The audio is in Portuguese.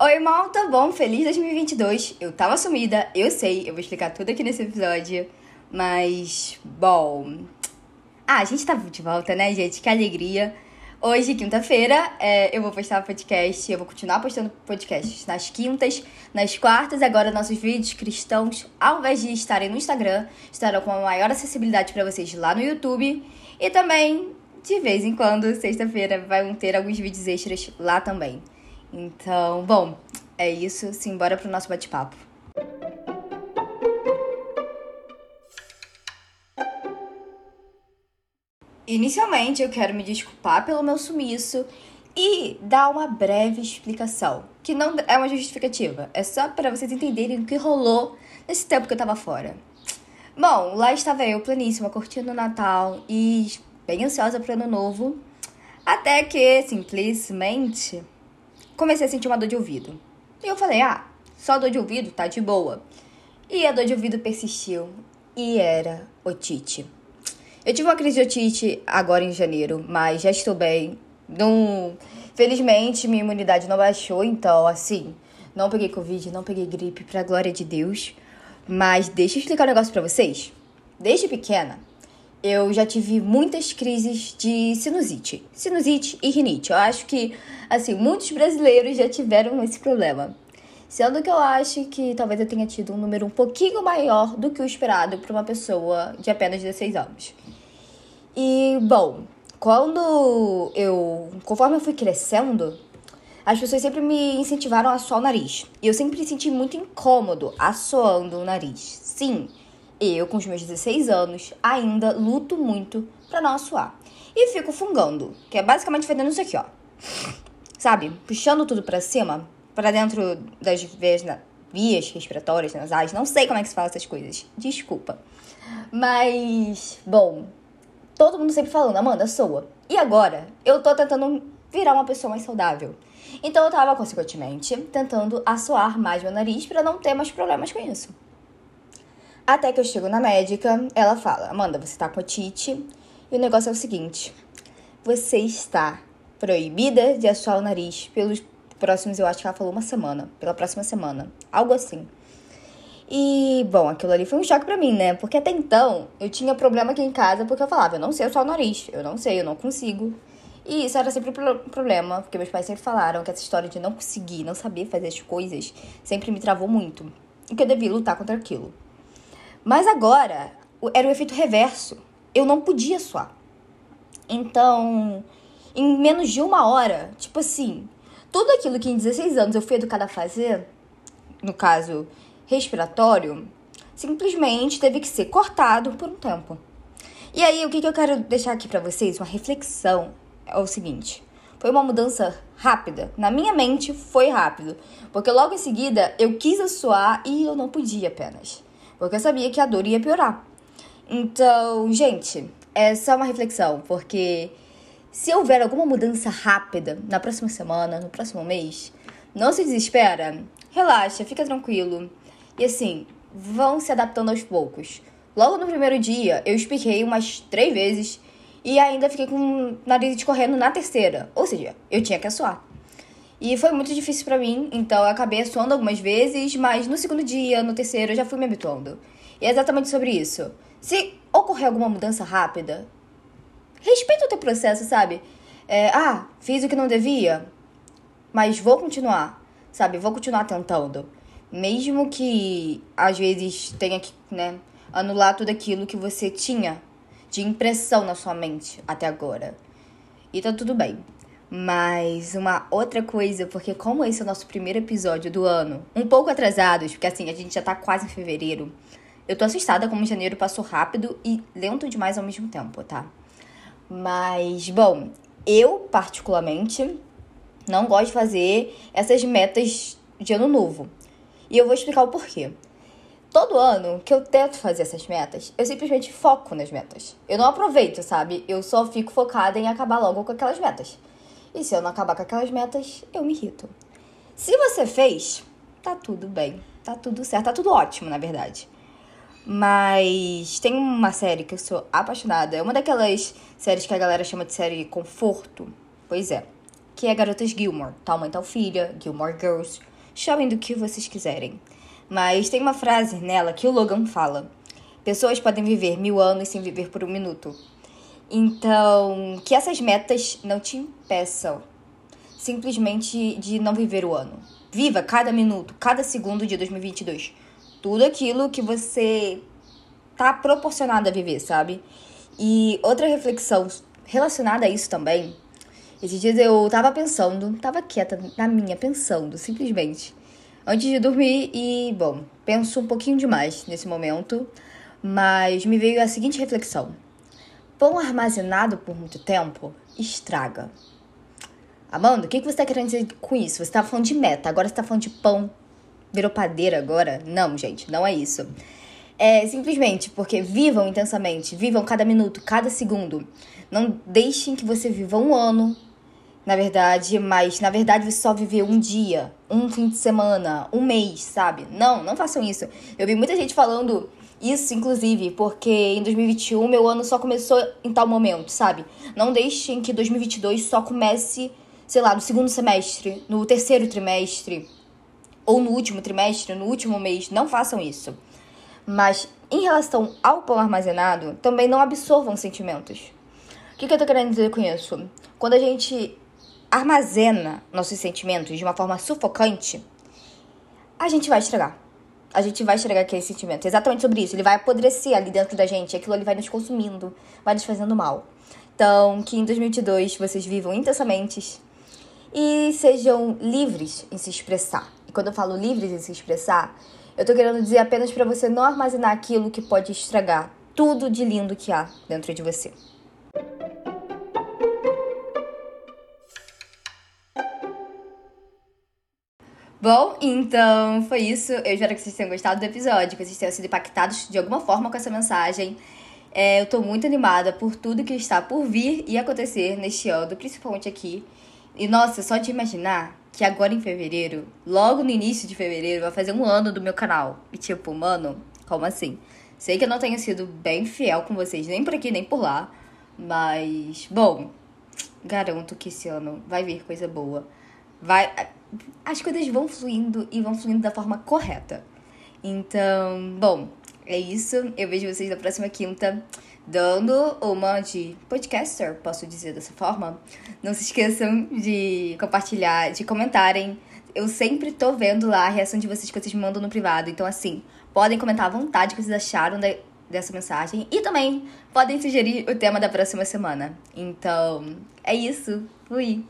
Oi, malta, bom, feliz 2022. Eu tava sumida, eu sei, eu vou explicar tudo aqui nesse episódio, mas, bom. Ah, a gente tá de volta, né, gente? Que alegria. Hoje, quinta-feira, é, eu vou postar podcast, eu vou continuar postando podcasts nas quintas, nas quartas, agora nossos vídeos cristãos, ao invés de estarem no Instagram, estarão com maior acessibilidade para vocês lá no YouTube. E também, de vez em quando, sexta-feira, vão ter alguns vídeos extras lá também. Então, bom, é isso, simbora pro nosso bate-papo. Inicialmente, eu quero me desculpar pelo meu sumiço e dar uma breve explicação, que não é uma justificativa, é só para vocês entenderem o que rolou nesse tempo que eu tava fora. Bom, lá estava eu, planíssima, curtindo o Natal e bem ansiosa pro ano novo, até que, simplesmente, comecei a sentir uma dor de ouvido. E eu falei, ah, só dor de ouvido, tá de boa. E a dor de ouvido persistiu, e era otite. Eu tive uma crise de otite agora em janeiro, mas já estou bem. Não... Felizmente, minha imunidade não baixou, então, assim, não peguei Covid, não peguei gripe, pra glória de Deus. Mas deixa eu explicar um negócio pra vocês. Desde pequena, eu já tive muitas crises de sinusite. Sinusite e rinite. Eu acho que, assim, muitos brasileiros já tiveram esse problema. Sendo que eu acho que talvez eu tenha tido um número um pouquinho maior do que o esperado para uma pessoa de apenas 16 anos. E, bom, quando eu. Conforme eu fui crescendo, as pessoas sempre me incentivaram a assoar o nariz. E eu sempre senti muito incômodo assoando o nariz. Sim, eu, com os meus 16 anos, ainda luto muito pra não assoar. E fico fungando, que é basicamente fazendo isso aqui, ó. Sabe? Puxando tudo pra cima, para dentro das veias, vias respiratórias, nasais. Não sei como é que se fala essas coisas. Desculpa. Mas, bom, todo mundo sempre falando, Amanda, soa. E agora, eu tô tentando virar uma pessoa mais saudável. Então eu tava, consequentemente, tentando assoar mais meu nariz para não ter mais problemas com isso. Até que eu chego na médica, ela fala: Amanda, você tá com otite. E o negócio é o seguinte: você está proibida de assoar o nariz pelos próximos, eu acho que ela falou uma semana, pela próxima semana, algo assim. E, bom, aquilo ali foi um choque pra mim, né? Porque até então eu tinha problema aqui em casa porque eu falava, eu não sei assoar o nariz, eu não sei, eu não consigo. E isso era sempre um problema, porque meus pais sempre falaram que essa história de não conseguir, não saber fazer as coisas, sempre me travou muito. E que eu devia lutar contra aquilo. Mas agora era o efeito reverso. Eu não podia suar. Então, em menos de uma hora, tipo assim, tudo aquilo que em 16 anos eu fui educada a fazer, no caso, respiratório, simplesmente teve que ser cortado por um tempo. E aí, o que, que eu quero deixar aqui para vocês, uma reflexão, é o seguinte. Foi uma mudança rápida. Na minha mente, foi rápido. Porque logo em seguida, eu quis assoar e eu não podia apenas. Porque eu sabia que a dor ia piorar. Então, gente, é uma reflexão. Porque se houver alguma mudança rápida na próxima semana, no próximo mês, não se desespera. Relaxa, fica tranquilo. E assim, vão se adaptando aos poucos. Logo no primeiro dia, eu espirrei umas três vezes e ainda fiquei com o nariz escorrendo na terceira. Ou seja, eu tinha que assoar. E foi muito difícil para mim, então eu acabei assoando algumas vezes, mas no segundo dia, no terceiro, eu já fui me habituando. E é exatamente sobre isso. Se ocorrer alguma mudança rápida, respeita o teu processo, sabe? É, ah, fiz o que não devia, mas vou continuar, sabe? Vou continuar tentando. Mesmo que às vezes tenha que, né, anular tudo aquilo que você tinha de impressão na sua mente até agora. E tá tudo bem. Mas uma outra coisa, porque como esse é o nosso primeiro episódio do ano, um pouco atrasados, porque assim, a gente já tá quase em fevereiro, eu tô assustada como janeiro passou rápido e lento demais ao mesmo tempo, tá? Mas, bom, eu particularmente não gosto de fazer essas metas de ano novo. E eu vou explicar o porquê. Todo ano que eu tento fazer essas metas, eu simplesmente foco nas metas. Eu não aproveito, sabe? Eu só fico focada em acabar logo com aquelas metas. E se eu não acabar com aquelas metas, eu me irrito. Se você fez, tá tudo bem. Tá tudo certo, tá tudo ótimo, na verdade. Mas tem uma série que eu sou apaixonada. É uma daquelas séries que a galera chama de série conforto. Pois é. que é Garotas Gilmore, tal mãe, tal filha, Gilmore Girls, chamem do que vocês quiserem. Mas tem uma frase nela que o Logan fala: Pessoas podem viver mil anos sem viver por um minuto. Então, que essas metas não te impeçam simplesmente de não viver o ano. Viva cada minuto, cada segundo de 2022. Tudo aquilo que você tá proporcionado a viver, sabe? E outra reflexão relacionada a isso também. Esses dias eu tava pensando, tava quieta na minha, pensando, simplesmente. Antes de dormir e, bom, penso um pouquinho demais nesse momento, mas me veio a seguinte reflexão. Pão armazenado por muito tempo estraga. Amanda, o que, você está querendo dizer com isso? Você estava falando de meta, agora você está falando de pão. Virou padeira agora? Não, gente, não é isso. É simplesmente porque vivam intensamente, vivam cada minuto, cada segundo. Não deixem que você viva um ano, na verdade, mas na verdade você só viveu um dia, um fim de semana, um mês, sabe? Não, não façam isso. Eu vi muita gente falando isso, inclusive, porque em 2021 meu ano só começou em tal momento, sabe? Não deixem que 2022 só comece sei lá, no segundo semestre, no terceiro trimestre, ou no último trimestre, no último mês, não façam isso. Mas em relação ao pão armazenado, também não absorvam sentimentos. O que, que eu tô querendo dizer com isso? Quando a gente armazena nossos sentimentos de uma forma sufocante, a gente vai estragar. A gente vai estragar aquele sentimento. Exatamente sobre isso. Ele vai apodrecer ali dentro da gente. Aquilo ali vai nos consumindo, vai nos fazendo mal. Então, que em 2022 vocês vivam intensamente e sejam livres em se expressar. E quando eu falo livres em se expressar, eu tô querendo dizer apenas para você não armazenar aquilo que pode estragar tudo de lindo que há dentro de você. Bom, então foi isso. Eu espero que vocês tenham gostado do episódio, que vocês tenham sido impactados de alguma forma com essa mensagem. É, eu tô muito animada por tudo que está por vir e acontecer neste ano, principalmente aqui e nossa, só de imaginar que agora em fevereiro, logo no início de fevereiro, vai fazer um ano do meu canal. E tipo, mano, como assim? Sei que eu não tenho sido bem fiel com vocês, nem por aqui, nem por lá. Mas, bom, garanto que esse ano vai vir coisa boa. Vai. As coisas vão fluindo e vão fluindo da forma correta. Então, bom, é isso. Eu vejo vocês na próxima quinta dando uma de podcaster, posso dizer dessa forma. Não se esqueçam de compartilhar, de comentarem. Eu sempre tô vendo lá a reação de vocês que vocês me mandam no privado. Então, assim, podem comentar à vontade o que vocês acharam de, dessa mensagem. E também podem sugerir o tema da próxima semana. Então, é isso. Fui!